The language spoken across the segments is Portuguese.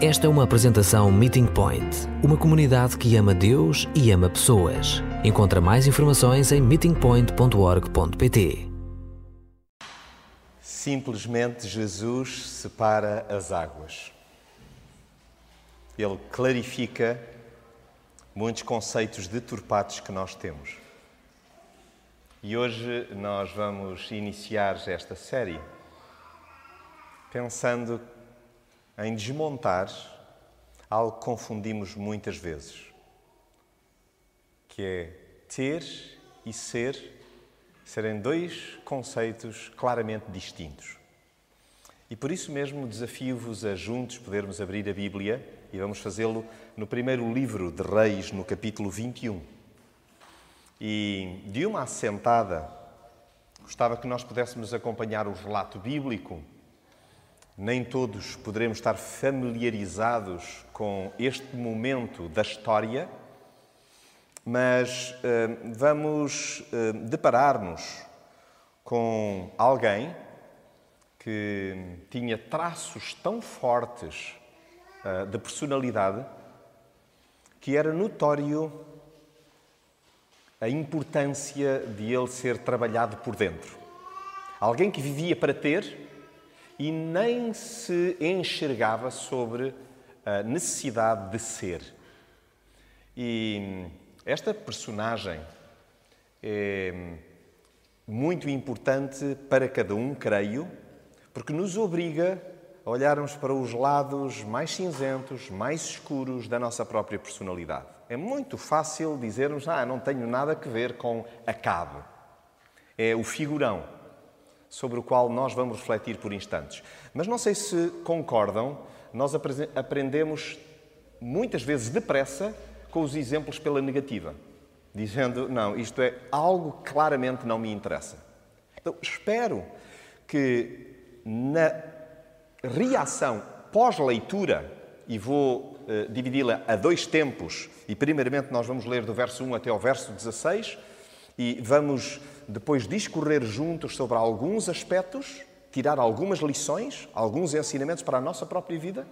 Esta é uma apresentação Meeting Point, uma comunidade que ama Deus e ama pessoas. Encontra mais informações em meetingpoint.org.pt. Simplesmente Jesus separa as águas. Ele clarifica muitos conceitos deturpados que nós temos. E hoje nós vamos iniciar esta série pensando em desmontar algo que confundimos muitas vezes, que é ter e ser serem dois conceitos claramente distintos. E por isso mesmo desafio-vos a juntos podermos abrir a Bíblia e vamos fazê-lo no primeiro livro de Reis, no capítulo 21. E de uma assentada, gostava que nós pudéssemos acompanhar o relato bíblico nem todos poderemos estar familiarizados com este momento da história, mas uh, vamos uh, deparar-nos com alguém que tinha traços tão fortes uh, de personalidade que era notório a importância de ele ser trabalhado por dentro. Alguém que vivia para ter e nem se enxergava sobre a necessidade de ser. E esta personagem é muito importante para cada um, creio, porque nos obriga a olharmos para os lados mais cinzentos, mais escuros da nossa própria personalidade. É muito fácil dizermos: Ah, não tenho nada a ver com Acabe. É o figurão sobre o qual nós vamos refletir por instantes. Mas não sei se concordam, nós aprendemos muitas vezes depressa com os exemplos pela negativa, dizendo: não, isto é algo que claramente não me interessa. Então, espero que na reação pós-leitura, e vou uh, dividi-la a dois tempos, e primeiramente nós vamos ler do verso 1 até ao verso 16, e vamos depois discorrer juntos sobre alguns aspectos, tirar algumas lições, alguns ensinamentos para a nossa própria vida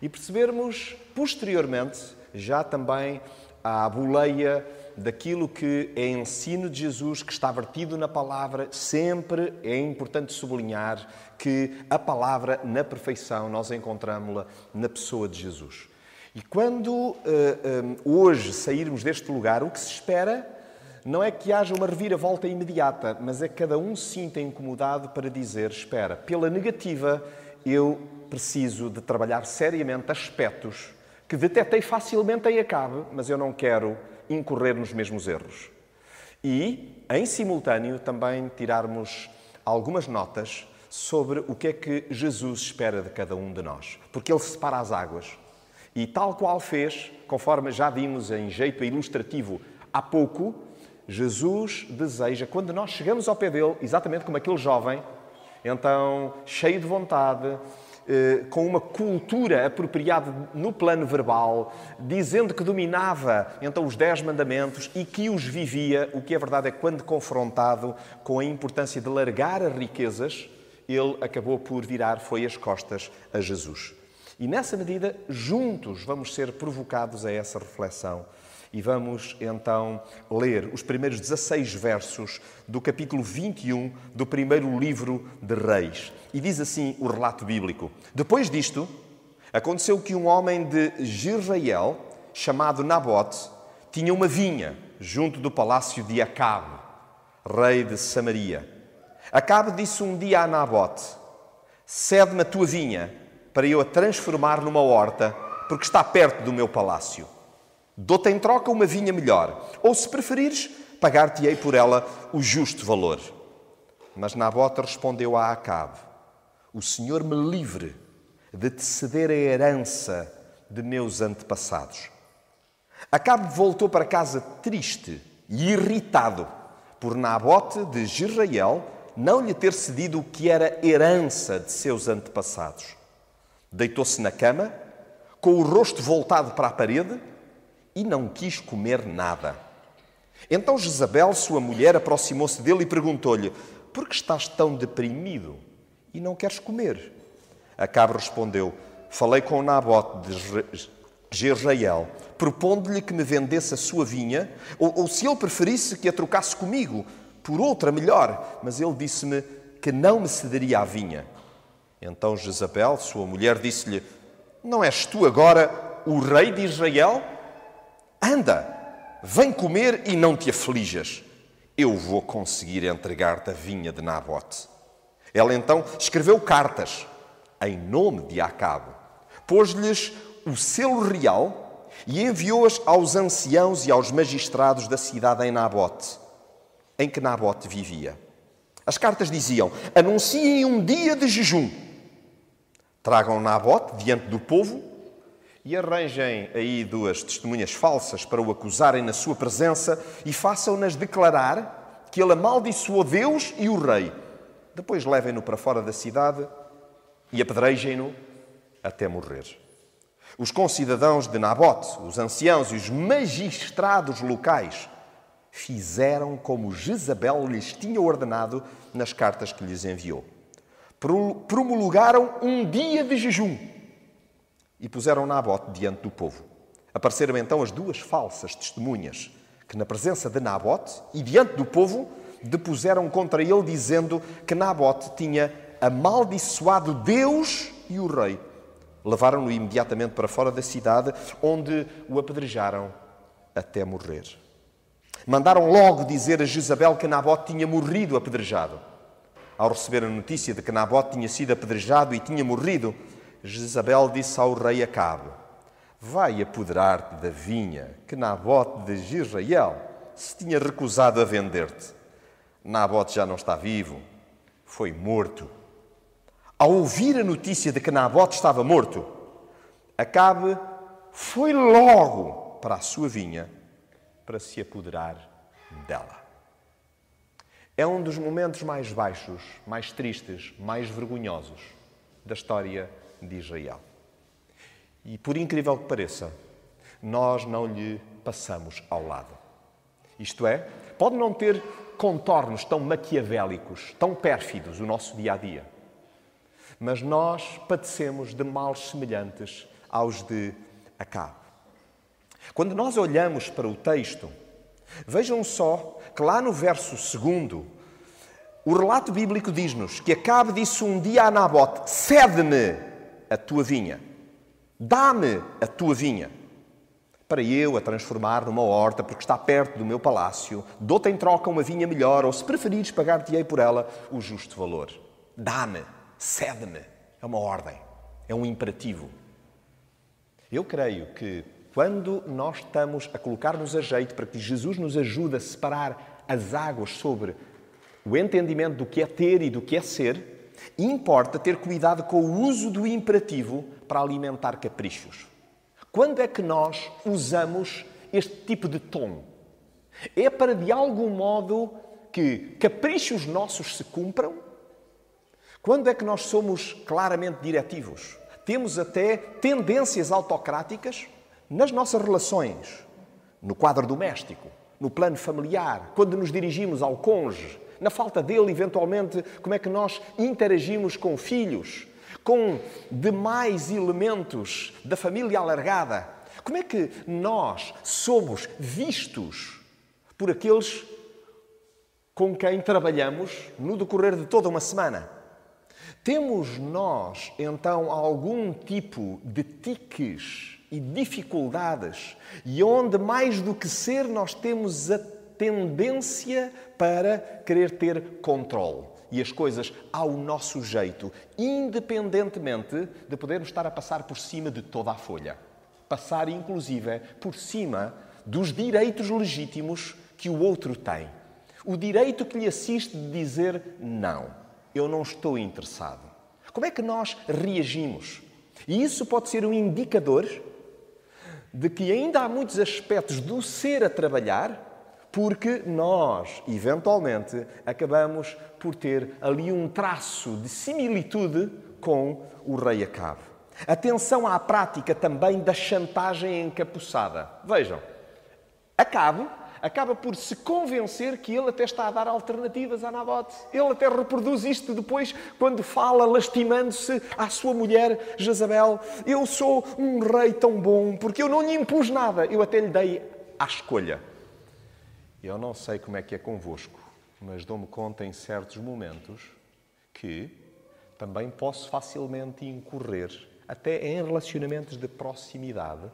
e percebermos posteriormente já também a boleia daquilo que é ensino de Jesus, que está vertido na palavra, sempre é importante sublinhar que a palavra, na perfeição, nós encontramos-la na pessoa de Jesus. E quando uh, uh, hoje sairmos deste lugar, o que se espera não é que haja uma reviravolta imediata, mas é que cada um se sinta incomodado para dizer: espera, pela negativa, eu preciso de trabalhar seriamente aspectos que detetei facilmente em acabe, mas eu não quero incorrer nos mesmos erros. E, em simultâneo, também tirarmos algumas notas sobre o que é que Jesus espera de cada um de nós. Porque Ele separa as águas. E tal qual fez, conforme já vimos em jeito ilustrativo há pouco, Jesus deseja, quando nós chegamos ao pé dele, exatamente como aquele jovem, então cheio de vontade, eh, com uma cultura apropriada no plano verbal, dizendo que dominava então os dez mandamentos e que os vivia, o que é verdade é que quando confrontado com a importância de largar as riquezas, ele acabou por virar foi as costas a Jesus. E nessa medida, juntos vamos ser provocados a essa reflexão e vamos então ler os primeiros 16 versos do capítulo 21 do primeiro livro de Reis. E diz assim o relato bíblico: Depois disto, aconteceu que um homem de Jezreel, chamado Nabote, tinha uma vinha junto do palácio de Acabe, rei de Samaria. Acabe disse um dia a Nabote: Cede-me a tua vinha para eu a transformar numa horta, porque está perto do meu palácio. Dou-te em troca uma vinha melhor, ou se preferires, pagar-te-ei por ela o justo valor. Mas Nabote respondeu a Acabe: O Senhor me livre de te ceder a herança de meus antepassados. Acabe voltou para casa triste e irritado por Nabote de Israel não lhe ter cedido o que era herança de seus antepassados. Deitou-se na cama, com o rosto voltado para a parede, e não quis comer nada. Então Jezabel, sua mulher, aproximou-se dele e perguntou-lhe: Por que estás tão deprimido e não queres comer? Acabe respondeu: falei com Nabote de Jezreel, propondo-lhe que me vendesse a sua vinha, ou, ou se ele preferisse que a trocasse comigo por outra melhor, mas ele disse-me que não me cederia a vinha. Então Jezabel, sua mulher, disse-lhe: Não és tu agora o rei de Israel? Anda, vem comer e não te aflijas. Eu vou conseguir entregar-te a vinha de Nabote. Ela então escreveu cartas em nome de Acabe, pôs-lhes o selo real e enviou-as aos anciãos e aos magistrados da cidade em Nabote, em que Nabote vivia. As cartas diziam: Anunciem um dia de jejum, tragam Nabote diante do povo e arranjem aí duas testemunhas falsas para o acusarem na sua presença e façam-nas declarar que ele amaldiçoou Deus e o rei. Depois levem-no para fora da cidade e apedrejem-no até morrer. Os concidadãos de Nabote, os anciãos e os magistrados locais, fizeram como Jezabel lhes tinha ordenado nas cartas que lhes enviou. Promulgaram um dia de jejum e puseram Nabote diante do povo. Apareceram então as duas falsas testemunhas que, na presença de Nabote e diante do povo, depuseram contra ele, dizendo que Nabote tinha amaldiçoado Deus e o rei. Levaram-no imediatamente para fora da cidade, onde o apedrejaram até morrer. Mandaram logo dizer a Jezabel que Nabote tinha morrido apedrejado. Ao receber a notícia de que Nabote tinha sido apedrejado e tinha morrido, Jezabel disse ao rei Acabe: Vai apoderar-te da vinha que Nabote de Israel se tinha recusado a vender-te. Nabote já não está vivo, foi morto. Ao ouvir a notícia de que Nabote estava morto, Acabe foi logo para a sua vinha para se apoderar dela. É um dos momentos mais baixos, mais tristes, mais vergonhosos da história de Israel. E por incrível que pareça, nós não lhe passamos ao lado. Isto é, pode não ter contornos tão maquiavélicos, tão pérfidos o nosso dia a dia mas nós padecemos de males semelhantes aos de Acabe. Quando nós olhamos para o texto, vejam só que lá no verso segundo, o relato bíblico diz-nos que Acabe disse um dia a Nabote: Cede-me a tua vinha, dá-me a tua vinha, para eu a transformar numa horta, porque está perto do meu palácio, dou-te em troca uma vinha melhor, ou se preferires, pagar-te-ei por ela o justo valor. Dá-me cede-me. É uma ordem, é um imperativo. Eu creio que quando nós estamos a colocar-nos a jeito para que Jesus nos ajude a separar as águas sobre o entendimento do que é ter e do que é ser, importa ter cuidado com o uso do imperativo para alimentar caprichos. Quando é que nós usamos este tipo de tom? É para, de algum modo, que caprichos nossos se cumpram quando é que nós somos claramente diretivos? Temos até tendências autocráticas nas nossas relações, no quadro doméstico, no plano familiar, quando nos dirigimos ao cônjuge, na falta dele, eventualmente, como é que nós interagimos com filhos, com demais elementos da família alargada. Como é que nós somos vistos por aqueles com quem trabalhamos no decorrer de toda uma semana? Temos nós, então, algum tipo de tiques e dificuldades e onde, mais do que ser, nós temos a tendência para querer ter controle e as coisas ao nosso jeito, independentemente de podermos estar a passar por cima de toda a folha. Passar, inclusive, por cima dos direitos legítimos que o outro tem. O direito que lhe assiste de dizer não eu não estou interessado. Como é que nós reagimos? E isso pode ser um indicador de que ainda há muitos aspectos do ser a trabalhar, porque nós, eventualmente, acabamos por ter ali um traço de similitude com o rei Acabe. Atenção à prática também da chantagem encapuçada. Vejam, Acabe acaba por se convencer que ele até está a dar alternativas a Nabote. Ele até reproduz isto depois quando fala, lastimando-se à sua mulher Jezabel. Eu sou um rei tão bom porque eu não lhe impus nada, eu até lhe dei à escolha. Eu não sei como é que é convosco, mas dou-me conta em certos momentos que também posso facilmente incorrer, até em relacionamentos de proximidade,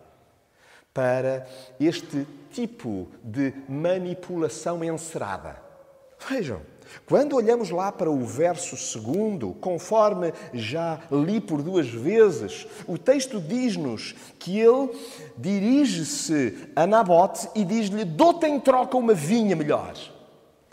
para este tipo de manipulação encerada. Vejam, quando olhamos lá para o verso segundo, conforme já li por duas vezes, o texto diz-nos que ele dirige-se a Nabote e diz-lhe: Dou-te em troca uma vinha melhor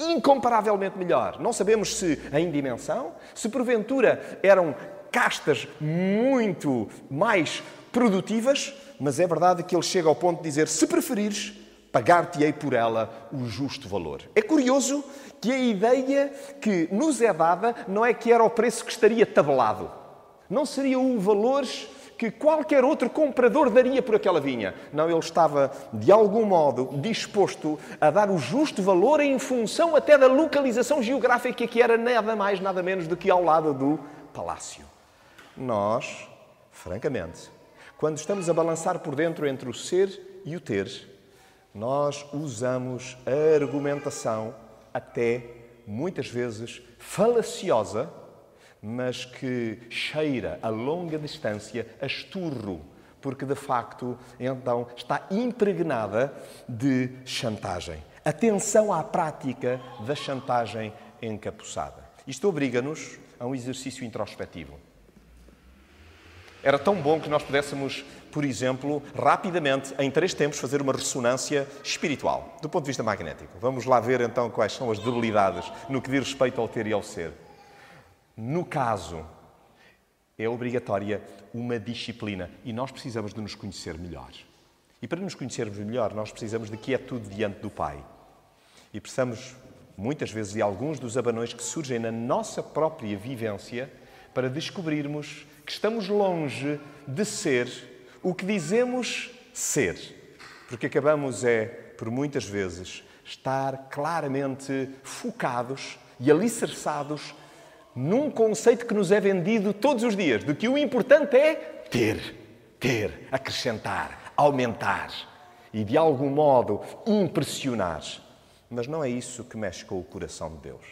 incomparavelmente melhor. Não sabemos se em dimensão, se porventura eram castas muito mais produtivas, mas é verdade que ele chega ao ponto de dizer: se preferires, pagar-te-ei por ela o justo valor. É curioso que a ideia que nos é dada não é que era o preço que estaria tabelado. Não seria o valor que qualquer outro comprador daria por aquela vinha. Não, ele estava, de algum modo, disposto a dar o justo valor em função até da localização geográfica que era nada mais, nada menos do que ao lado do palácio. Nós, francamente, quando estamos a balançar por dentro entre o ser e o ter, nós usamos a argumentação até muitas vezes falaciosa mas que cheira a longa distância a esturro, porque de facto então está impregnada de chantagem. Atenção à prática da chantagem encapuçada. Isto obriga-nos a um exercício introspectivo. Era tão bom que nós pudéssemos, por exemplo, rapidamente, em três tempos, fazer uma ressonância espiritual, do ponto de vista magnético. Vamos lá ver então quais são as debilidades no que diz respeito ao ter e ao ser. No caso, é obrigatória uma disciplina e nós precisamos de nos conhecer melhor. E para nos conhecermos melhor, nós precisamos de quietude diante do Pai. E precisamos, muitas vezes, de alguns dos abanões que surgem na nossa própria vivência para descobrirmos que estamos longe de ser o que dizemos ser. Porque acabamos, é, por muitas vezes, estar claramente focados e alicerçados num conceito que nos é vendido todos os dias, de que o importante é ter, ter, acrescentar, aumentar e de algum modo impressionar. Mas não é isso que mexe com o coração de Deus.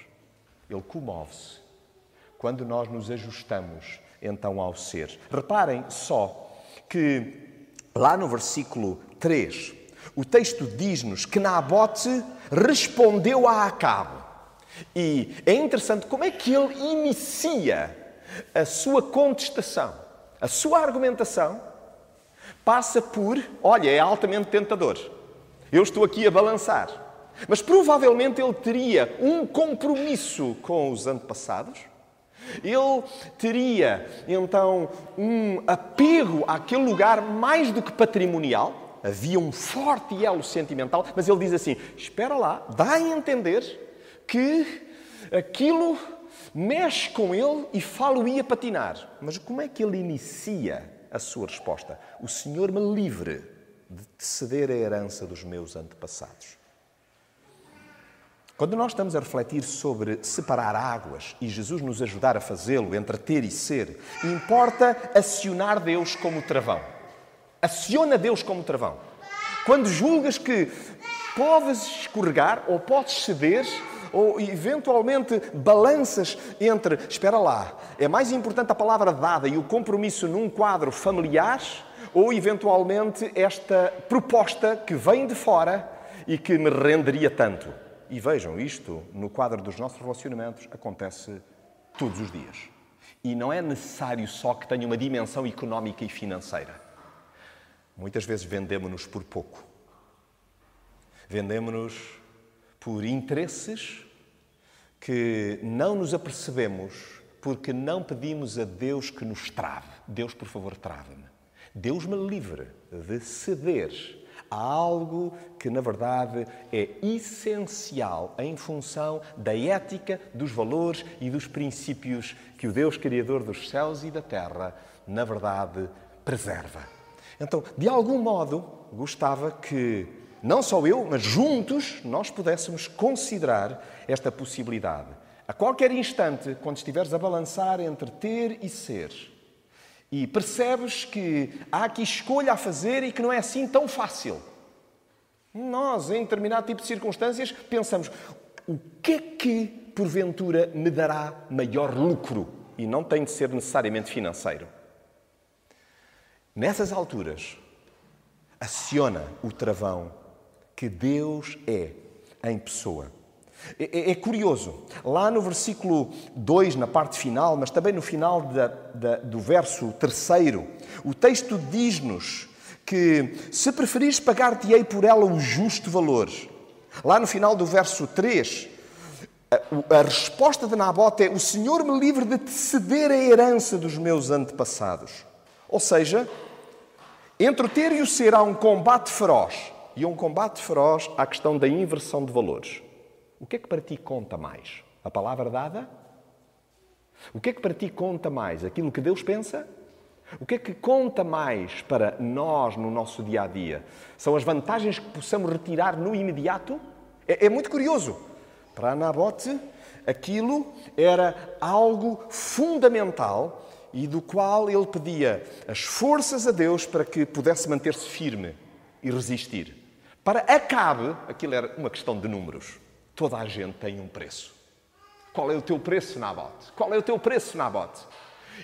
Ele comove-se quando nós nos ajustamos então ao ser. Reparem só que lá no versículo 3, o texto diz-nos que Nabote respondeu a Acabe. E é interessante como é que ele inicia a sua contestação, a sua argumentação, passa por: olha, é altamente tentador. Eu estou aqui a balançar. Mas provavelmente ele teria um compromisso com os antepassados. Ele teria então um apego àquele lugar mais do que patrimonial. Havia um forte elo sentimental, mas ele diz assim: espera lá, dá a entender que aquilo mexe com ele e fala-o ia patinar. Mas como é que ele inicia a sua resposta? O Senhor me livre de ceder a herança dos meus antepassados. Quando nós estamos a refletir sobre separar águas e Jesus nos ajudar a fazê-lo entre ter e ser, importa acionar Deus como travão. Aciona Deus como travão. Quando julgas que podes escorregar ou podes ceder, ou eventualmente balanças entre, espera lá, é mais importante a palavra dada e o compromisso num quadro familiar ou eventualmente esta proposta que vem de fora e que me renderia tanto. E vejam, isto no quadro dos nossos relacionamentos acontece todos os dias. E não é necessário só que tenha uma dimensão económica e financeira. Muitas vezes vendemos-nos por pouco. Vendemos-nos por interesses que não nos apercebemos porque não pedimos a Deus que nos trave. Deus, por favor, trave-me. Deus me livre de ceder a algo que, na verdade, é essencial em função da ética, dos valores e dos princípios que o Deus Criador dos céus e da terra, na verdade, preserva. Então, de algum modo, gostava que não só eu, mas juntos, nós pudéssemos considerar esta possibilidade. A qualquer instante, quando estiveres a balançar entre ter e ser, e percebes que há aqui escolha a fazer e que não é assim tão fácil. Nós, em determinado tipo de circunstâncias, pensamos: o que é que, porventura, me dará maior lucro? E não tem de ser necessariamente financeiro. Nessas alturas, aciona o travão que Deus é em pessoa. É, é, é, curioso, lá no versículo 2, na parte final, mas também no final da, da, do verso 3, o texto diz-nos que se preferires pagar-te-ei por ela o justo valor. Lá no final do verso 3, a, a resposta de Nabote é: O Senhor me livre de te ceder a herança dos meus antepassados. Ou seja, entre o ter e o ser há um combate feroz e um combate feroz à questão da inversão de valores. O que é que para ti conta mais? A palavra dada? O que é que para ti conta mais? Aquilo que Deus pensa? O que é que conta mais para nós no nosso dia a dia? São as vantagens que possamos retirar no imediato? É, é muito curioso. Para Nabote, aquilo era algo fundamental e do qual ele pedia as forças a Deus para que pudesse manter-se firme e resistir. Para Acabe, aquilo era uma questão de números. Toda a gente tem um preço. Qual é o teu preço, Nabote? Qual é o teu preço, Nabote?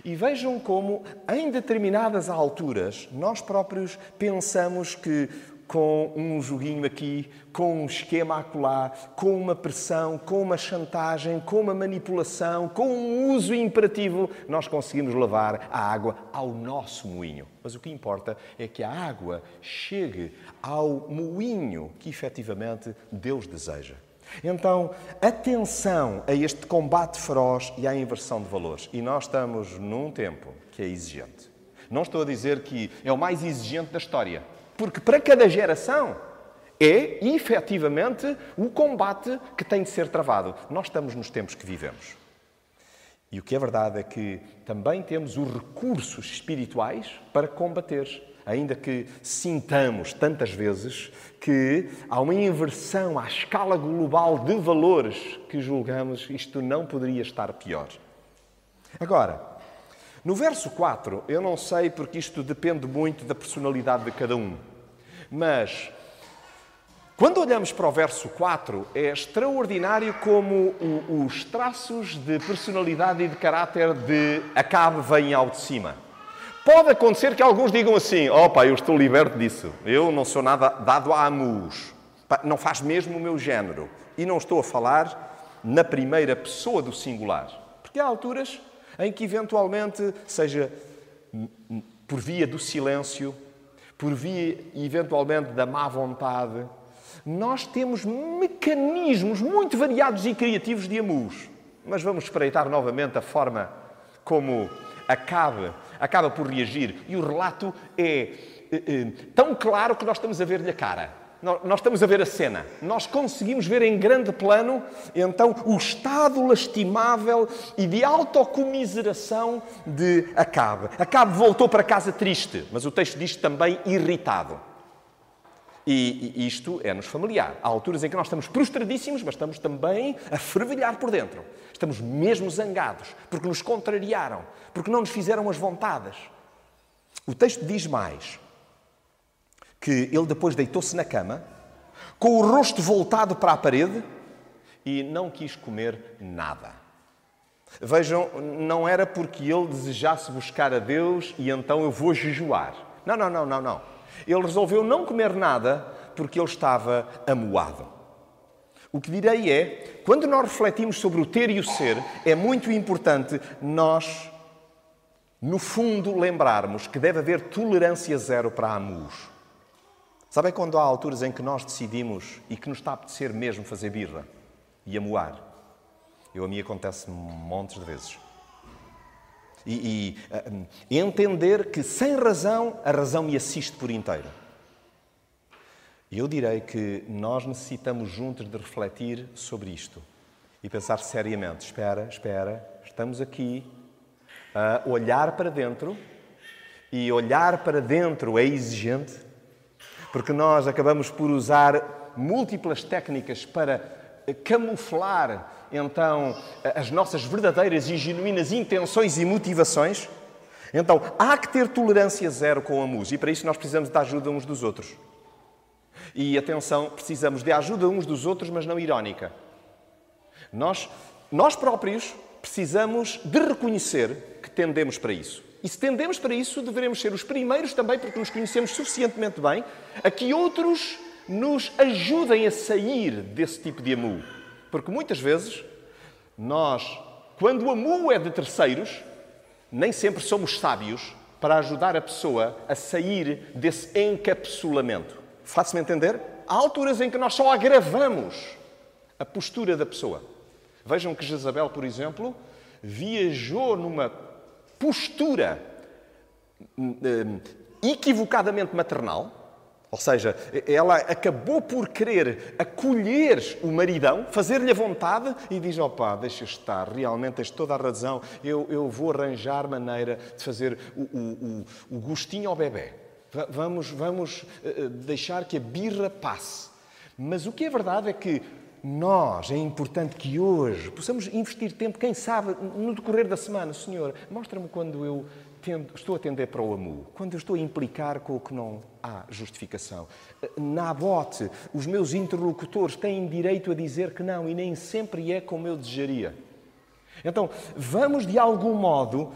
E vejam como, em determinadas alturas, nós próprios pensamos que com um joguinho aqui, com um esquema acolá, com uma pressão, com uma chantagem, com uma manipulação, com um uso imperativo, nós conseguimos levar a água ao nosso moinho. Mas o que importa é que a água chegue ao moinho que efetivamente Deus deseja. Então, atenção a este combate feroz e à inversão de valores. E nós estamos num tempo que é exigente. Não estou a dizer que é o mais exigente da história porque para cada geração é efetivamente o combate que tem de ser travado. Nós estamos nos tempos que vivemos. E o que é verdade é que também temos os recursos espirituais para combater, ainda que sintamos tantas vezes que há uma inversão à escala global de valores que julgamos isto não poderia estar pior. Agora, no verso 4, eu não sei porque isto depende muito da personalidade de cada um, mas quando olhamos para o verso 4, é extraordinário como os traços de personalidade e de caráter de Acabe vêm ao de cima. Pode acontecer que alguns digam assim: opa, eu estou liberto disso, eu não sou nada dado a amus, não faz mesmo o meu género. E não estou a falar na primeira pessoa do singular, porque há alturas em que eventualmente, seja por via do silêncio, por via eventualmente da má vontade, nós temos mecanismos muito variados e criativos de amus. Mas vamos espreitar novamente a forma como acaba, acaba por reagir. E o relato é, é, é tão claro que nós estamos a ver-lhe a cara. Nós estamos a ver a cena. Nós conseguimos ver em grande plano, então, o estado lastimável e de autocomiseração de Acabe. Acabe voltou para casa triste, mas o texto diz também irritado. E isto é-nos familiar. Há alturas em que nós estamos prostradíssimos, mas estamos também a fervilhar por dentro. Estamos mesmo zangados, porque nos contrariaram, porque não nos fizeram as vontades. O texto diz mais que ele depois deitou-se na cama, com o rosto voltado para a parede e não quis comer nada. Vejam, não era porque ele desejasse buscar a Deus e então eu vou jejuar. Não, não, não, não, não. Ele resolveu não comer nada porque ele estava amuado. O que direi é, quando nós refletimos sobre o ter e o ser, é muito importante nós, no fundo, lembrarmos que deve haver tolerância zero para amus. Sabem quando há alturas em que nós decidimos e que nos está a apetecer mesmo fazer birra e amoar? Eu, a mim acontece montes de vezes. E, e uh, entender que sem razão, a razão me assiste por inteiro. Eu direi que nós necessitamos juntos de refletir sobre isto e pensar seriamente: espera, espera, estamos aqui a olhar para dentro e olhar para dentro é exigente porque nós acabamos por usar múltiplas técnicas para camuflar então as nossas verdadeiras e genuínas intenções e motivações. Então, há que ter tolerância zero com a música e para isso nós precisamos da ajuda uns dos outros. E atenção, precisamos de ajuda uns dos outros, mas não irónica. Nós, nós próprios precisamos de reconhecer que tendemos para isso. E se tendemos para isso, devemos ser os primeiros também, porque nos conhecemos suficientemente bem, a que outros nos ajudem a sair desse tipo de amu. Porque muitas vezes nós, quando o amu é de terceiros, nem sempre somos sábios para ajudar a pessoa a sair desse encapsulamento. Faço-me entender? Há alturas em que nós só agravamos a postura da pessoa. Vejam que Jezabel, por exemplo, viajou numa postura hum, hum, equivocadamente maternal, ou seja, ela acabou por querer acolher o maridão, fazer-lhe a vontade e diz: opá, deixa estar, realmente tens toda a razão, eu, eu vou arranjar maneira de fazer o, o, o, gostinho ao bebê. Vamos, vamos eh, eh, deixar que a birra passe. Mas o que é verdade é que nós, é importante que hoje possamos investir tempo, quem sabe, no decorrer da semana. Senhor, mostra-me quando eu estou a tender para o amu, quando eu estou a implicar com o que não há justificação. Na bote, os meus interlocutores têm direito a dizer que não e nem sempre é como eu desejaria. Então, vamos de algum modo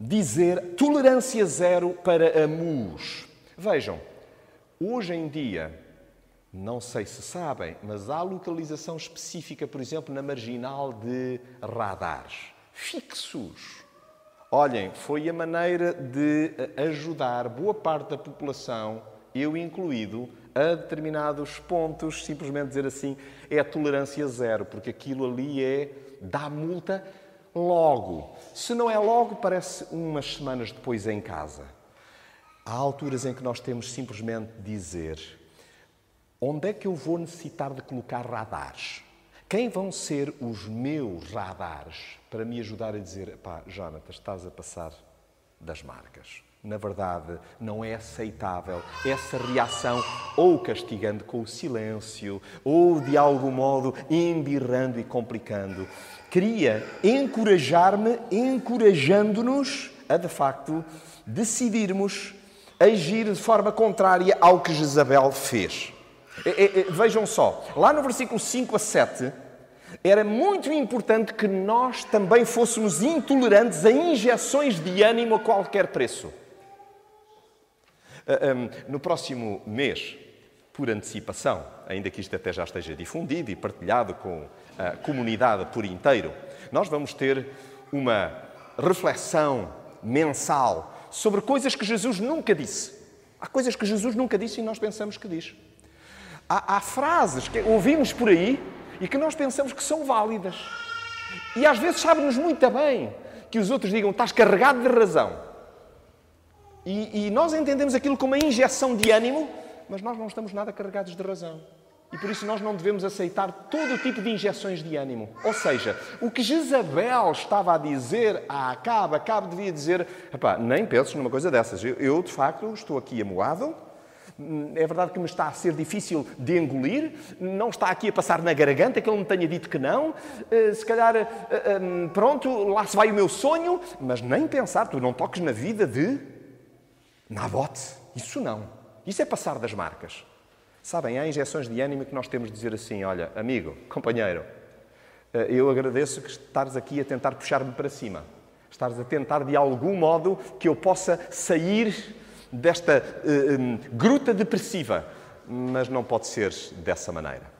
dizer tolerância zero para amus. Vejam, hoje em dia, não sei se sabem, mas há localização específica, por exemplo, na marginal de radares fixos Olhem, foi a maneira de ajudar boa parte da população, eu incluído, a determinados pontos, simplesmente dizer assim, é a tolerância zero, porque aquilo ali é dá multa logo. Se não é logo, parece umas semanas depois em casa. Há alturas em que nós temos simplesmente de dizer onde é que eu vou necessitar de colocar radares? Quem vão ser os meus radares para me ajudar a dizer, pá, Jonathan, estás a passar das marcas? Na verdade, não é aceitável essa reação ou castigando com o silêncio ou de algum modo embirrando e complicando. Queria encorajar-me, encorajando-nos a de facto decidirmos agir de forma contrária ao que Jezabel fez. Vejam só, lá no versículo 5 a 7, era muito importante que nós também fôssemos intolerantes a injeções de ânimo a qualquer preço. Ah, no próximo mês, por antecipação, ainda que isto até já esteja difundido e partilhado com a comunidade por inteiro, nós vamos ter uma reflexão mensal sobre coisas que Jesus nunca disse. Há coisas que Jesus nunca disse e nós pensamos que diz. Há, há frases que ouvimos por aí e que nós pensamos que são válidas. E às vezes sabe-nos muito bem que os outros digam estás carregado de razão. E, e, nós entendemos aquilo como uma injeção de ânimo, mas nós não estamos nada carregados de razão. E por isso nós não devemos aceitar todo o tipo de injeções de ânimo. Ou seja, o que Jezabel estava a dizer a Acabe, Acabe devia dizer, nem penses numa coisa dessas. Eu, eu, de facto, estou aqui amoável, é verdade que me está a ser difícil de engolir, não está aqui a passar na garganta que ele me tenha dito que não. Eh, se calhar, eh, eh, pronto, lá se vai o meu sonho, mas nem pensar, tu não toques na vida de Nabote. Isso não. Isso é passar das marcas. Sabem, há injeções de ânimo que nós temos de dizer assim: olha, amigo, companheiro, eu agradeço que estares aqui a tentar puxar-me para cima. Estares a tentar de algum modo que eu possa sair desta uh, gruta depressiva, mas não pode ser dessa maneira.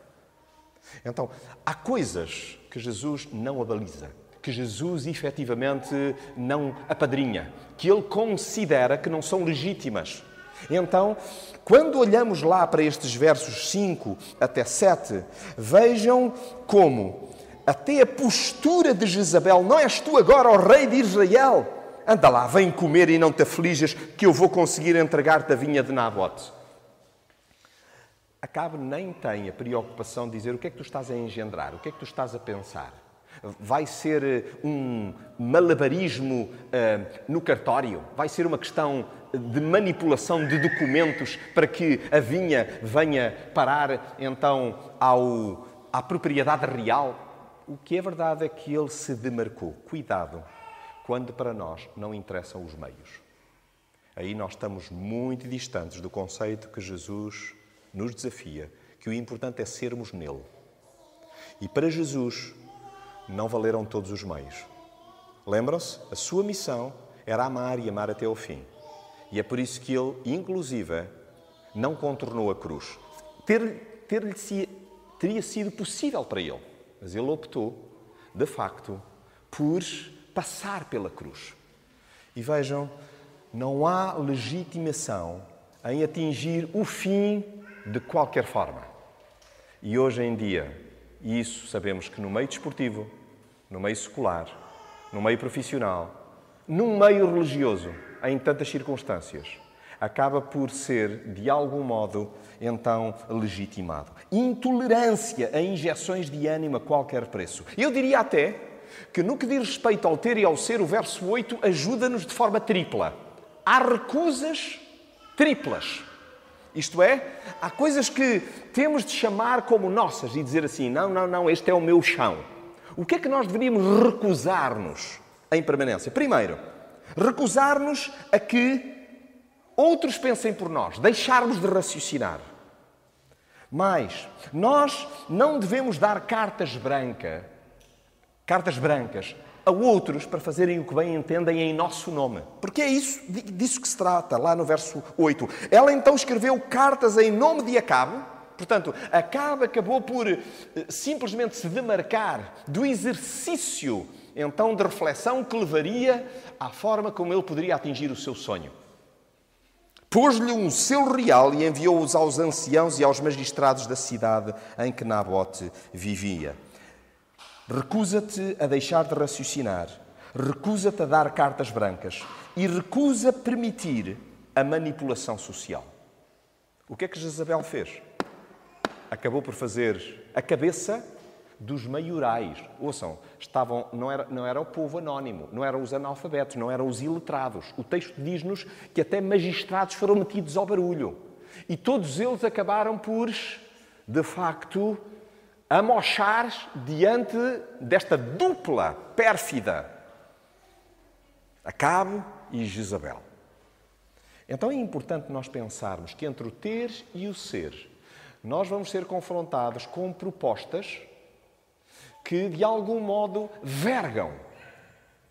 Então, há coisas que Jesus não abaliza, que Jesus efetivamente não apadrinha, que ele considera que não são legítimas. Então, quando olhamos lá para estes versos 5 até 7, vejam como até a postura de Jezabel, não és tu agora o rei de Israel? Anda lá, vem comer e não te aflijas, que eu vou conseguir entregar-te a vinha de Nabote. Acabe nem tem a preocupação de dizer o que é que tu estás a engendrar, o que é que tu estás a pensar. Vai ser eh, um malabarismo uh, no cartório? Vai ser uma questão de manipulação de documentos para que a vinha venha parar então ao, à propriedade real. O que é verdade é que ele se demarcou. Cuidado, quando para nós não interessam os meios. Aí nós estamos muito distantes do conceito que Jesus nos desafia, que o importante é sermos nele. E para Jesus não valeram todos os meios. Lembram-se? A sua missão era amar e amar até ao fim. E é por isso que ele, inclusive, não contornou a cruz. Ter, ter teria sido possível para ele, mas ele optou, de facto, por passar pela cruz. E vejam, não há legitimação em atingir o fim de qualquer forma. E hoje em dia, isso sabemos que no meio desportivo, no meio secular, no meio profissional, num meio religioso, em tantas circunstâncias, acaba por ser, de algum modo, então legitimado. Intolerância a injeções de ânimo a qualquer preço. Eu diria até que, no que diz respeito ao ter e ao ser, o verso 8 ajuda-nos de forma tripla. Há recusas triplas. Isto é, há coisas que temos de chamar como nossas e dizer assim: não, não, não, este é o meu chão. O que é que nós deveríamos recusar-nos em permanência? Primeiro, recusar-nos a que outros pensem por nós, deixarmos de raciocinar. Mas nós não devemos dar cartas brancas, cartas brancas a outros para fazerem o que bem entendem em nosso nome. Porque é isso, disso que se trata, lá no verso 8. Ela então escreveu cartas em nome de Acabe. Portanto, Acabe acabou por eh, simplesmente se demarcar do exercício então de reflexão que levaria à forma como ele poderia atingir o seu sonho. Pôs-lhe um selo real e enviou-os aos anciãos e aos magistrados da cidade em que Nabote vivia. Recusa-te a deixar de raciocinar, recusa-te a dar cartas brancas e recusa permitir a manipulação social. O que é que Jezabel fez? Acabou por fazer a cabeça dos maiorais. Ouçam, estavam, não, era, não era o povo anónimo, não eram os analfabetos, não eram os iletrados. O texto diz-nos que até magistrados foram metidos ao barulho. E todos eles acabaram por, de facto, amochar diante desta dupla pérfida, Acabe e Jezabel. Então é importante nós pensarmos que entre o ter e o ser, nós vamos ser confrontados com propostas que, de algum modo, vergam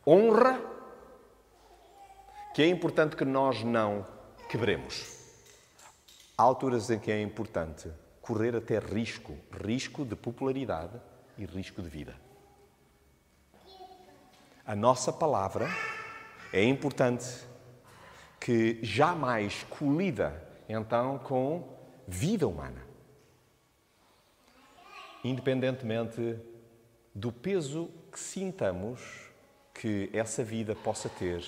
honra, que é importante que nós não quebremos. Há alturas em que é importante correr até risco risco de popularidade e risco de vida. A nossa palavra é importante que jamais colida então com vida humana. Independentemente do peso que sintamos que essa vida possa ter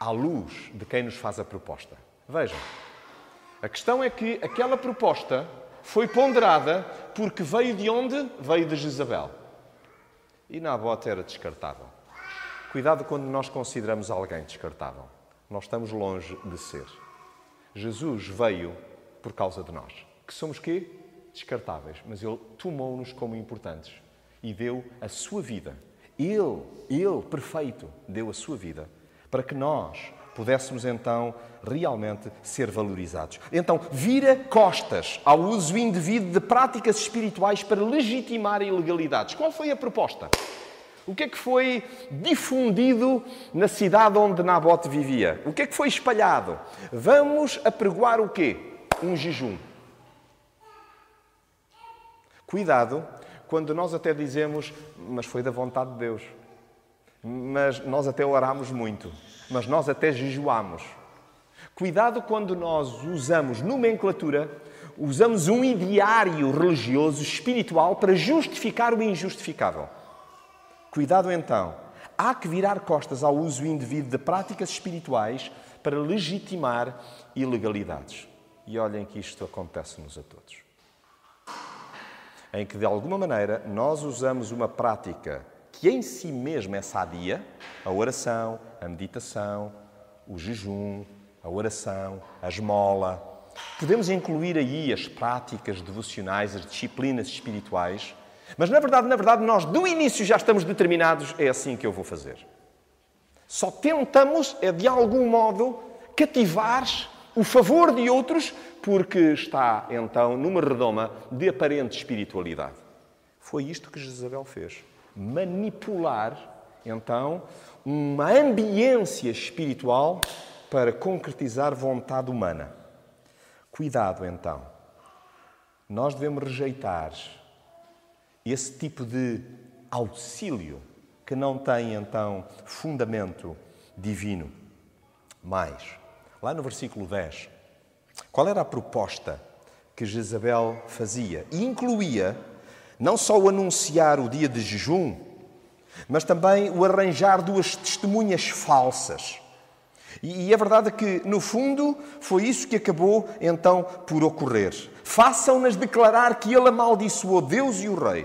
à luz de quem nos faz a proposta. Vejam, a questão é que aquela proposta foi ponderada porque veio de onde? Veio de Jezabel. E Nabote era descartável. Cuidado quando nós consideramos alguém descartável. Nós estamos longe de ser. Jesus veio por causa de nós. Que somos quê? Descartáveis. Mas Ele tomou-nos como importantes e deu a sua vida. Ele, Ele, perfeito, deu a sua vida para que nós pudéssemos então realmente ser valorizados. Então, vira costas ao uso indevido de práticas espirituais para legitimar ilegalidades. Qual foi a proposta? O que é que foi difundido na cidade onde Nabote vivia? O que é que foi espalhado? Vamos apregoar o quê? Um jejum. Cuidado quando nós até dizemos, mas foi da vontade de Deus. Mas nós até oramos muito, mas nós até jejuamos. Cuidado quando nós usamos nomenclatura, usamos um ideário religioso, espiritual, para justificar o injustificável. Cuidado então, há que virar costas ao uso indevido de práticas espirituais para legitimar ilegalidades. E olhem que isto acontece-nos a todos em que, de alguma maneira, nós usamos uma prática que em si mesma é sadia, a oração, a meditação, o jejum, a oração, a esmola. Podemos incluir aí as práticas devocionais, as disciplinas espirituais, mas na verdade, na verdade, nós do início já estamos determinados, é assim que eu vou fazer. Só tentamos, é de algum modo, cativar o favor de outros, porque está então numa redoma de aparente espiritualidade. Foi isto que Jezabel fez. Manipular, então, uma ambiência espiritual para concretizar vontade humana. Cuidado, então. Nós devemos rejeitar esse tipo de auxílio que não tem, então, fundamento divino. Mais, lá no versículo 10, qual era a proposta que Jezabel fazia? E incluía não só o anunciar o dia de jejum, mas também o arranjar duas testemunhas falsas. E, é verdade que, no fundo, foi isso que acabou então por ocorrer. Façam-nas declarar que ele amaldiçoou Deus e o rei.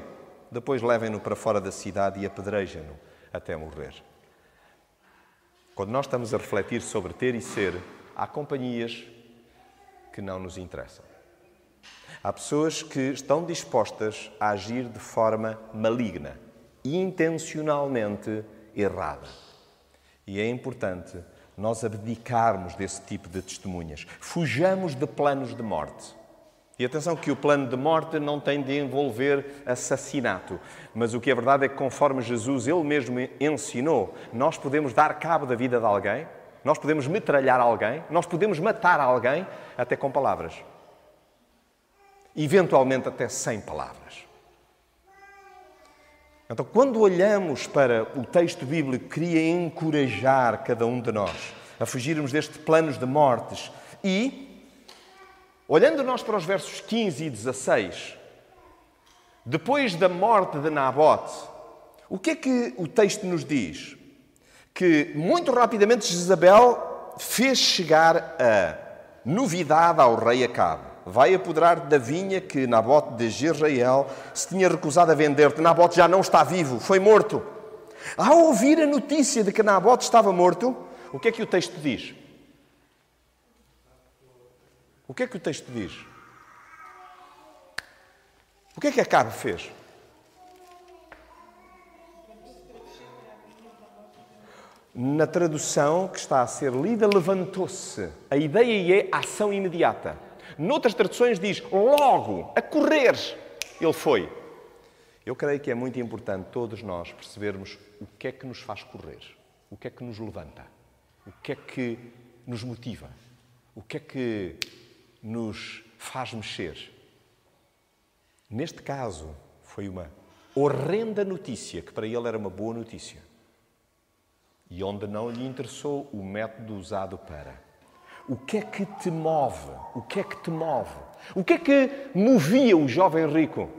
Depois levem-no para fora da cidade e apedrejem-no até morrer. Quando nós estamos a refletir sobre ter e ser, há companhias que não nos interessam. Há pessoas que estão dispostas a agir de forma maligna, intencionalmente errada. E é importante nós abdicarmos desse tipo de testemunhas. Fujamos de planos de morte. E atenção que o plano de morte não tem de envolver assassinato. Mas o que é verdade é que, conforme Jesus ele mesmo ensinou, nós podemos dar cabo da vida de alguém, nós podemos metralhar alguém, nós podemos matar alguém até com palavras. Eventualmente até sem palavras. Então, quando olhamos para o texto bíblico, queria encorajar cada um de nós a fugirmos destes planos de mortes e, olhando nós para os versos 15 e 16, depois da morte de Nabote, o que é que o texto nos diz? Que muito rapidamente Jezabel fez chegar a novidade ao rei Acabe vai apoderar da vinha que Nabote de Jezreel se tinha recusado a vender-te. Nabote já não está vivo, foi morto. Ao ouvir a notícia de que Nabote estava morto, o que é que o texto diz? O que é que o texto diz? O que é que Acabe fez? Na tradução que está a ser lida, levantou-se. A ideia é ação imediata. Noutras traduções diz logo, a correr, ele foi. Eu creio que é muito importante todos nós percebermos o que é que nos faz correr, o que é que nos levanta, o que é que nos motiva, o que é que nos faz mexer. Neste caso, foi uma horrenda notícia que para ele era uma boa notícia e onde não lhe interessou o método usado para. O que é que te move? O que é que te move? O que é que movia o jovem rico?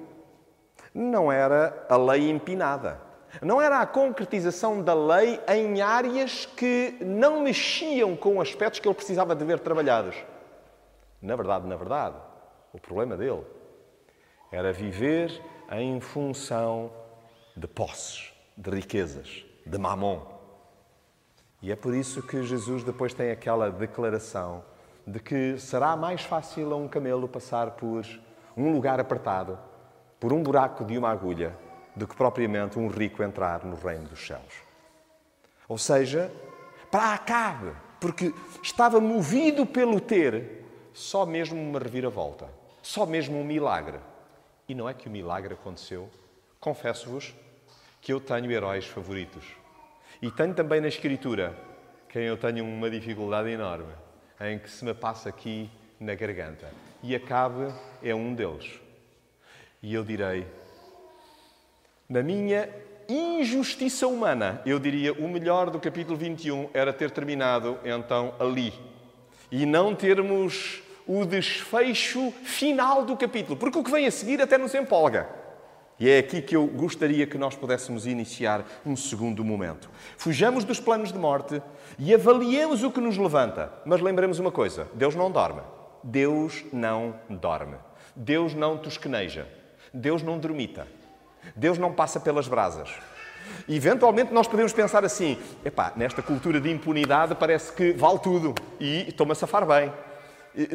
Não era a lei empinada. Não era a concretização da lei em áreas que não mexiam com aspectos que ele precisava de ver trabalhados. Na verdade, na verdade, o problema dele era viver em função de posses, de riquezas, de mamon. E é por isso que Jesus depois tem aquela declaração de que será mais fácil a um camelo passar por um lugar apertado, por um buraco de uma agulha, do que propriamente um rico entrar no reino dos céus. Ou seja, para Acabe, porque estava movido pelo ter, só mesmo uma reviravolta, só mesmo um milagre. E não é que o milagre aconteceu. Confesso-vos que eu tenho heróis favoritos. E tenho também na Escritura quem eu tenho uma dificuldade enorme, em que se me passa aqui na garganta. E Acabe é um deles. E eu direi, na minha injustiça humana, eu diria o melhor do capítulo 21 era ter terminado então ali e não termos o desfecho final do capítulo, porque o que vem a seguir até nos empolga. E é aqui que eu gostaria que nós pudéssemos iniciar um segundo momento. Fujamos dos planos de morte e avaliemos o que nos levanta. Mas lembremos uma coisa: Deus não dorme. Deus não dorme. Deus não tosqueneja. Deus não dormita. Deus não passa pelas brasas. Eventualmente nós podemos pensar assim: epá, nesta cultura de impunidade parece que vale tudo e estou-me a safar bem.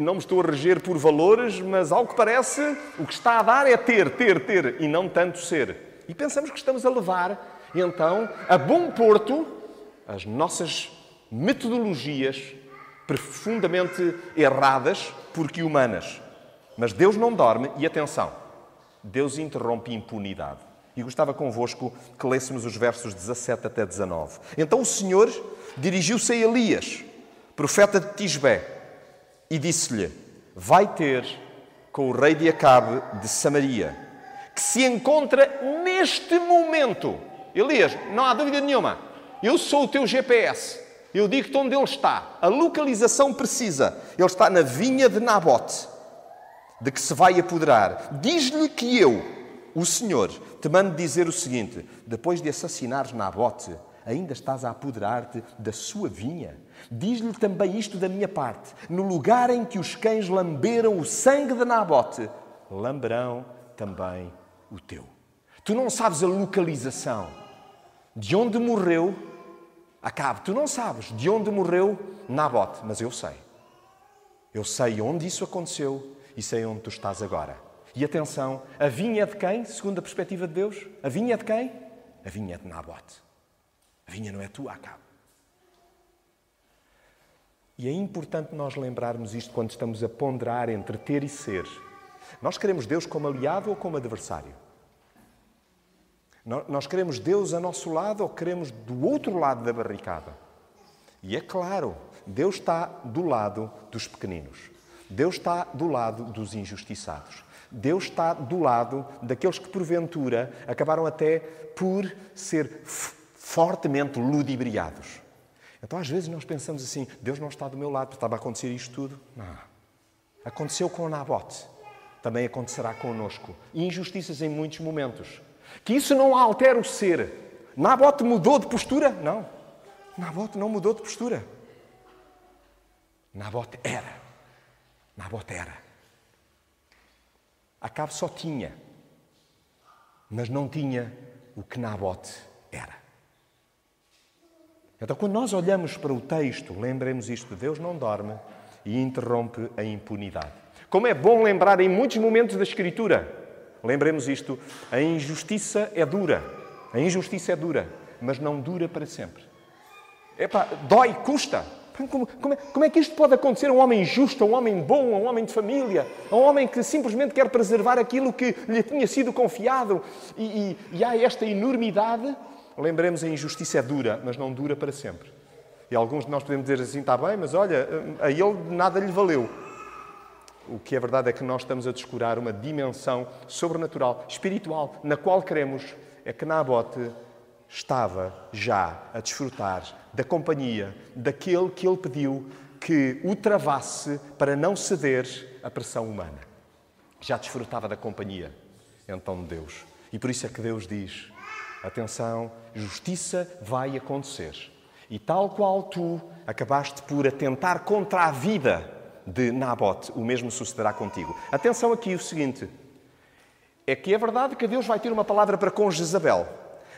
Não me estou a reger por valores, mas ao que parece, o que está a dar é ter, ter, ter e não tanto ser. E pensamos que estamos a levar, então, a bom porto as nossas metodologias profundamente erradas, porque humanas. Mas Deus não dorme e atenção, Deus interrompe impunidade. E gostava convosco que lêssemos os versos 17 até 19. Então o Senhor dirigiu-se a Elias, profeta de Tisbé, e disse-lhe: Vai ter com o rei de Acabe de Samaria, que se encontra neste momento. Elias, não há dúvida nenhuma, eu sou o teu GPS. Eu digo-te onde ele está. A localização precisa. Ele está na vinha de Nabote, de que se vai apoderar. Diz-lhe que eu, o Senhor, te mando dizer o seguinte: depois de assassinares Nabote, ainda estás a apoderar-te da sua vinha. Diz-lhe também isto da minha parte: no lugar em que os cães lamberam o sangue de Nabote, lamberão também o teu. Tu não sabes a localização de onde morreu Acabe. Tu não sabes de onde morreu Nabote, mas eu sei. Eu sei onde isso aconteceu e sei onde tu estás agora. E atenção, a vinha é de quem, segundo a perspectiva de Deus? A vinha é de quem? A vinha é de Nabote. A vinha não é tua, Acabe. E é importante nós lembrarmos isto quando estamos a ponderar entre ter e ser. Nós queremos Deus como aliado ou como adversário? Nós queremos Deus a nosso lado ou queremos do outro lado da barricada? E é claro, Deus está do lado dos pequeninos. Deus está do lado dos injustiçados. Deus está do lado daqueles que, porventura, acabaram até por ser fortemente ludibriados. Então, às vezes, nós pensamos assim: Deus não está do meu lado, estava a acontecer isto tudo. Não. Aconteceu com Nabote, também acontecerá conosco. Injustiças em muitos momentos. Que isso não altera o ser. Nabote mudou de postura? Não. Nabote não mudou de postura. Nabote era. Nabote era. Acabe só tinha, mas não tinha o que Nabote era. Então, quando nós olhamos para o texto, lembremos isto: Deus não dorme e interrompe a impunidade. Como é bom lembrar em muitos momentos da Escritura Lembremos isto: a injustiça é dura. A injustiça é dura, mas não dura para sempre. Epá, dói, custa. Como, como, é, como, é, que isto pode acontecer a um homem justo, a um homem bom, a um homem de família, a um homem que simplesmente quer preservar aquilo que lhe tinha sido confiado e, e, e há esta enormidade? Lembremos, a injustiça é dura, mas não dura para sempre. E alguns de nós podemos dizer assim: está bem, mas olha, a ele nada lhe valeu. O que é verdade é que nós estamos a descurar uma dimensão sobrenatural, espiritual, na qual queremos é que Nabote estava já a desfrutar da companhia daquele que ele pediu que o travasse para não ceder à pressão humana. Já desfrutava da companhia, então, de Deus. E por isso é que Deus diz: atenção, justiça vai acontecer. E tal qual tu acabaste por atentar contra a vida de Nabote, o mesmo sucederá contigo. Atenção aqui o seguinte: é que é verdade que Deus vai ter uma palavra para com Jezabel,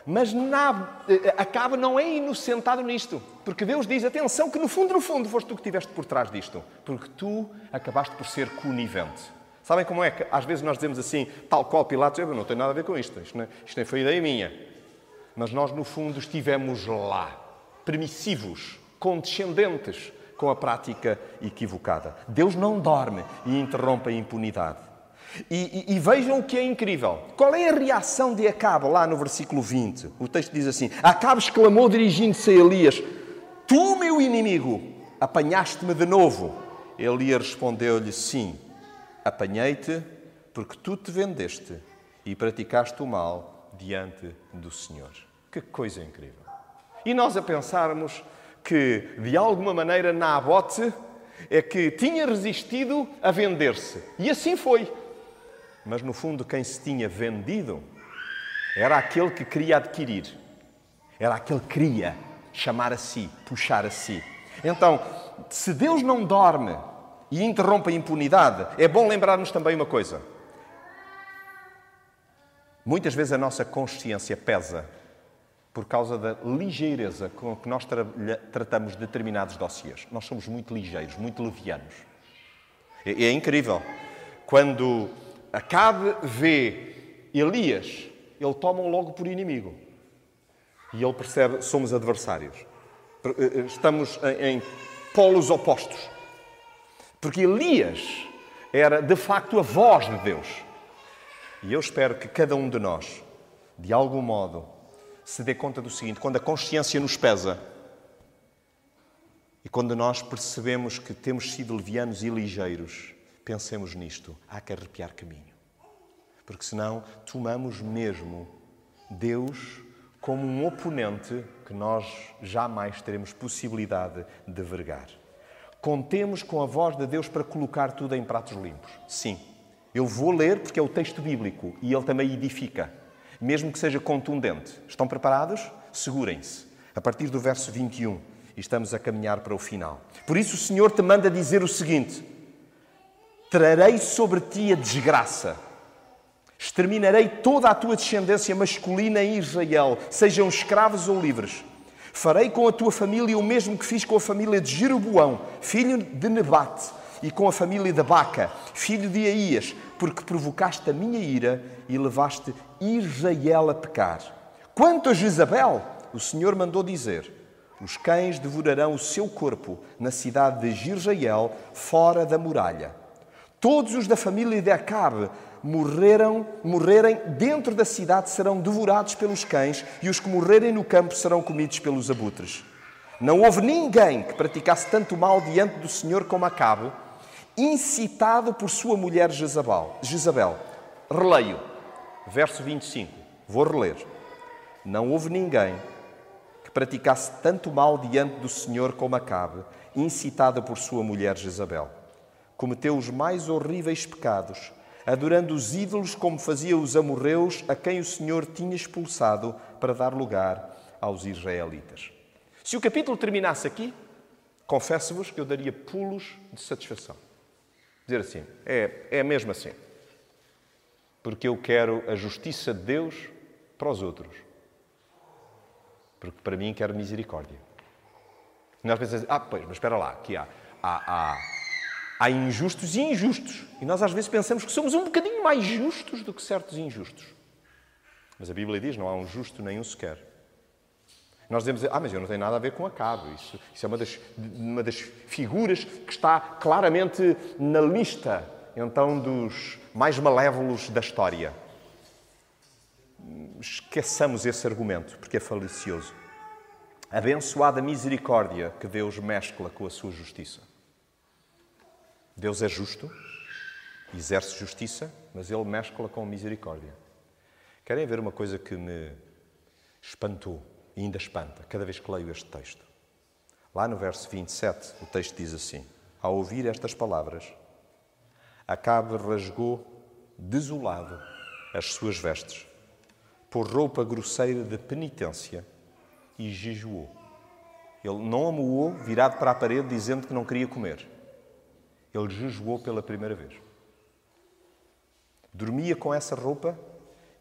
mas eh, acaba não é inocentado nisto, porque Deus diz: atenção, que no fundo, no fundo, foste tu que estiveste por trás disto, porque tu acabaste por ser conivente. Sabem como é que às vezes nós dizemos assim, tal qual Pilatos, eu não tenho nada a ver com isto, isto não, isto não foi ideia minha. Mas nós, no fundo, estivemos lá, permissivos, condescendentes, com a prática equivocada. Deus não dorme e interrompe a impunidade. E, e, e, vejam o que é incrível. Qual é a reação de Acabe lá no versículo 20? O texto diz assim: Acabe exclamou dirigindo-se a Elias: Tu, meu inimigo, apanhaste-me de novo. Elias respondeu-lhe: Sim, apanhei-te porque tu te vendeste e praticaste o mal diante do Senhor. Que coisa incrível. E nós a pensarmos que, de alguma maneira, Nabote é que tinha resistido a vender-se. E assim foi. Mas, no fundo, quem se tinha vendido era aquele que queria adquirir. Era aquele que queria chamar a si, puxar a si. Então, se Deus não dorme e interrompe a impunidade, é bom lembrarmos também uma coisa. Muitas vezes a nossa consciência pesa por causa da ligeireza com que nós tra tratamos determinados dossiês. Nós somos muito ligeiros, muito levianos. É, é incrível. Quando Acabe vê Elias, ele toma-o logo por inimigo. E ele percebe, somos adversários. Eh, eh, estamos em, em polos opostos. Porque Elias era, de facto, a voz de Deus. E eu espero que cada um de nós, de algum modo, se dê conta do seguinte: quando a consciência nos pesa e quando nós percebemos que temos sido levianos e ligeiros, pensemos nisto: há que arrepiar caminho. Porque senão tomamos mesmo Deus como um oponente que nós jamais teremos possibilidade de vergar. Contemos com a voz de Deus para colocar tudo em pratos limpos. Sim, eu vou ler porque é o texto bíblico e ele também edifica, mesmo que seja contundente. Estão preparados? Segurem-se. A partir do verso 21, estamos a caminhar para o final. Por isso o Senhor te manda dizer o seguinte: Trarei sobre ti a desgraça. Exterminarei toda a tua descendência masculina em Israel, sejam escravos ou livres. Farei com a tua família o mesmo que fiz com a família de Jeroboão, filho de Nebate, e com a família de Baca, filho de Aías, porque provocaste a minha ira e levaste Israel a pecar. Quanto a Jezabel, o Senhor mandou dizer: Os cães devorarão o seu corpo na cidade de Israel, fora da muralha. Todos os da família de Acabe morreram, morrerem dentro da cidade serão devorados pelos cães e os que morrerem no campo serão comidos pelos abutres. Não houve ninguém que praticasse tanto mal diante do Senhor como Acabe, incitado por sua mulher Jezabel. Jezabel. Releio, verso 25. Vou reler. Não houve ninguém que praticasse tanto mal diante do Senhor como Acabe, incitada por sua mulher Jezabel. Cometeu os mais horríveis pecados adorando os ídolos como faziam os amorreus, a quem o Senhor tinha expulsado para dar lugar aos israelitas. Se o capítulo terminasse aqui, confesso-vos que eu daria pulos de satisfação. Dizer assim, é, é mesmo assim. Porque eu quero a justiça de Deus para os outros. Porque para mim quero misericórdia. E nós pensamos, ah, pois, mas espera lá, aqui há, há, há Há injustos e injustos. E nós às vezes pensamos que somos um bocadinho mais justos do que certos injustos. Mas a Bíblia diz: não há um justo nenhum sequer. Nós dizemos, ah, mas eu não tenho nada a ver com Acabe. Isso, isso é uma das, uma das figuras que está claramente na lista, então, dos mais malévolos da história. Esqueçamos esse argumento, porque é falicioso. Abençoada misericórdia que Deus mescla com a sua justiça. Deus é justo, exerce justiça, mas ele mescla com misericórdia. Querem ver uma coisa que me espantou e ainda espanta cada vez que leio este texto? Lá no verso 27, o texto diz assim: Ao ouvir estas palavras, Acabe rasgou desolado as suas vestes, por roupa grosseira de penitência e jejuou. Ele não amuou virado para a parede dizendo que não queria comer ele jejuou pela primeira vez. Dormia com essa roupa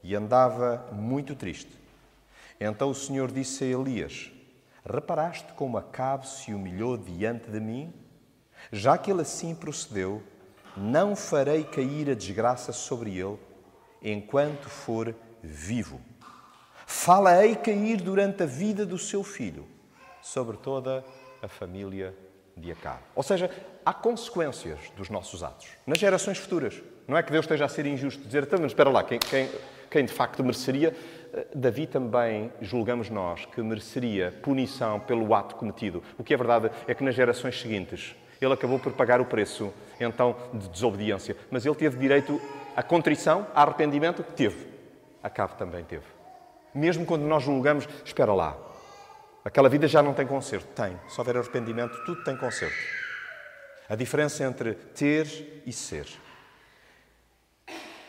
e andava muito triste. Então o Senhor disse a Elias: Reparaste como Acabe se humilhou diante de mim? Já que ele assim procedeu, não farei cair a desgraça sobre ele enquanto for vivo. Fala-ei cair durante a vida do seu filho sobre toda a família de Acabe. Ou seja, há consequências dos nossos atos nas gerações futuras. Não é que Deus esteja a ser injusto, dizer, então, mas espera lá, quem, quem, quem de facto mereceria? Eh, Davi também, julgamos nós, que mereceria punição pelo ato cometido. O que é verdade é que nas gerações seguintes ele acabou por pagar o preço, então, de desobediência. Mas ele teve direito à contrição, a arrependimento? Teve. Acabe também teve. Mesmo quando nós julgamos, espera lá, Aquela vida já não tem conserto. Tem. Se houver arrependimento, tudo tem conserto. A diferença entre ter e ser.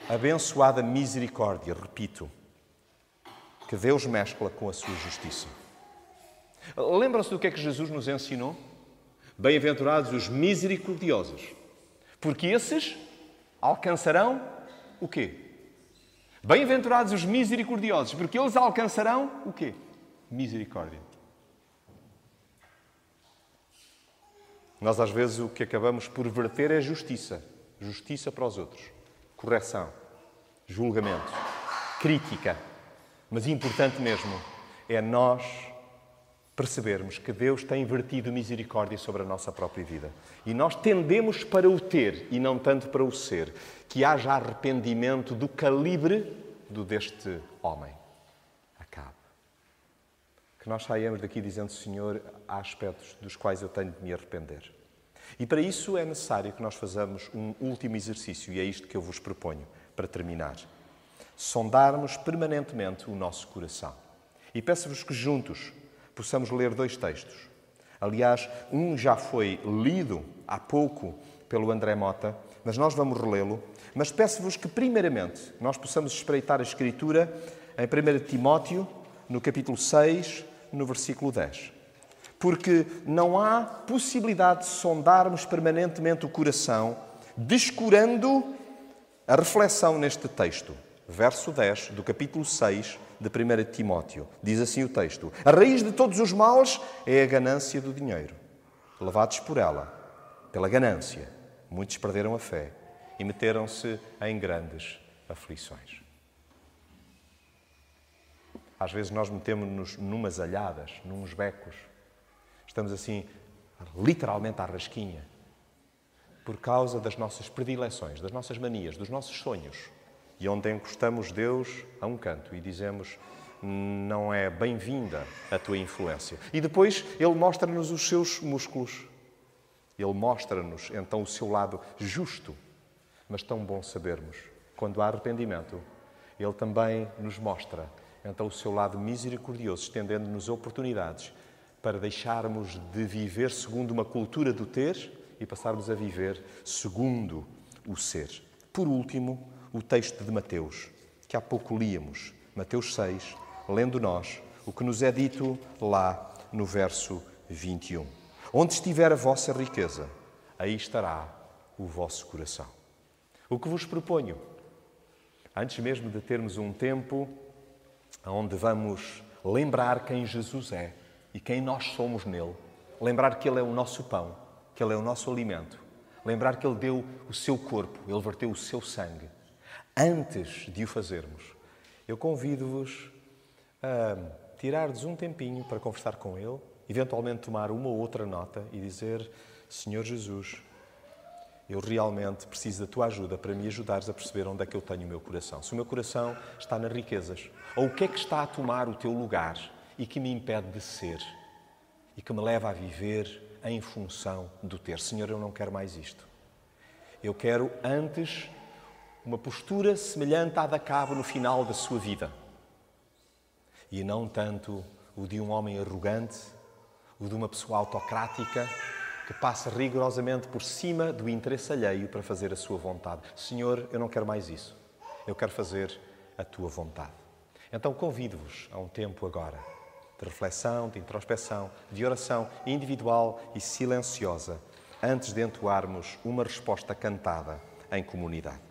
Abençoada misericórdia, repito, que Deus mescla com a sua justiça. Lembram-se do que é que Jesus nos ensinou? Bem-aventurados os misericordiosos, porque esses alcançarão o quê? Bem-aventurados os misericordiosos, porque eles alcançarão o quê? misericórdia. Nós, às vezes, o que acabamos por verter é justiça. Justiça para os outros. Correção. Julgamento. Crítica. Mas importante mesmo é nós percebermos que Deus tem vertido misericórdia sobre a nossa própria vida. E nós tendemos para o ter e não tanto para o ser. Que haja arrependimento do calibre do deste homem. Acabe. Que nós saiamos daqui dizendo, Senhor, há aspectos dos quais eu tenho de me arrepender. E para isso é necessário que nós façamos um último exercício, e é isto que eu vos proponho para terminar. Sondarmos permanentemente o nosso coração. E peço-vos que juntos possamos ler dois textos. Aliás, um já foi lido há pouco pelo André Mota, mas nós vamos relê-lo. Mas peço-vos que, primeiramente, nós possamos espreitar a Escritura em 1 Timóteo, no capítulo 6, no versículo 10. Porque não há possibilidade de sondarmos permanentemente o coração, descurando a reflexão neste texto. Verso 10 do capítulo 6 de 1 Timóteo. Diz assim o texto: A raiz de todos os males é a ganância do dinheiro. Levados por ela, pela ganância, muitos perderam a fé e meteram-se em grandes aflições. Às vezes nós metemos-nos numas alhadas, nuns becos. Estamos assim, literalmente à rasquinha, por causa das nossas predileções, das nossas manias, dos nossos sonhos e onde encostamos Deus a um canto e dizemos não é bem-vinda a tua influência. E depois ele mostra-nos os seus músculos. Ele mostra-nos então o seu lado justo. Mas tão bom sabermos, quando há arrependimento, ele também nos mostra então o seu lado misericordioso, estendendo-nos oportunidades para deixarmos de viver segundo uma cultura do ter e passarmos a viver segundo o ser. Por último, o texto de Mateus, que há pouco líamos, Mateus 6, lendo nós o que nos é dito lá no verso 21. Onde estiver a vossa riqueza, aí estará o vosso coração. O que vos proponho, antes mesmo de termos um tempo onde vamos lembrar quem Jesus é e quem nós somos nele, lembrar que Ele é o nosso pão, que Ele é o nosso alimento, lembrar que Ele deu o seu corpo, Ele verteu o seu sangue, antes de o fazermos, eu convido-vos a tirardes um tempinho para conversar com Ele, eventualmente tomar uma ou outra nota e dizer: Senhor Jesus, eu realmente preciso da tua ajuda para me ajudares a perceber onde é que eu tenho o meu coração. Se o meu coração está nas riquezas, ou o que é que está a tomar o teu lugar e que me impede de ser e que me leva a viver em função do ter. Senhor, eu não quero mais isto. Eu quero antes uma postura semelhante à da cabo no final da sua vida. E não tanto o de um homem arrogante, o de uma pessoa autocrática que passa rigorosamente por cima do interesse alheio para fazer a sua vontade. Senhor, eu não quero mais isso. Eu quero fazer a tua vontade. Então convido-vos a um tempo agora de reflexão, de introspeção, de oração individual e silenciosa, antes de entoarmos uma resposta cantada em comunidade.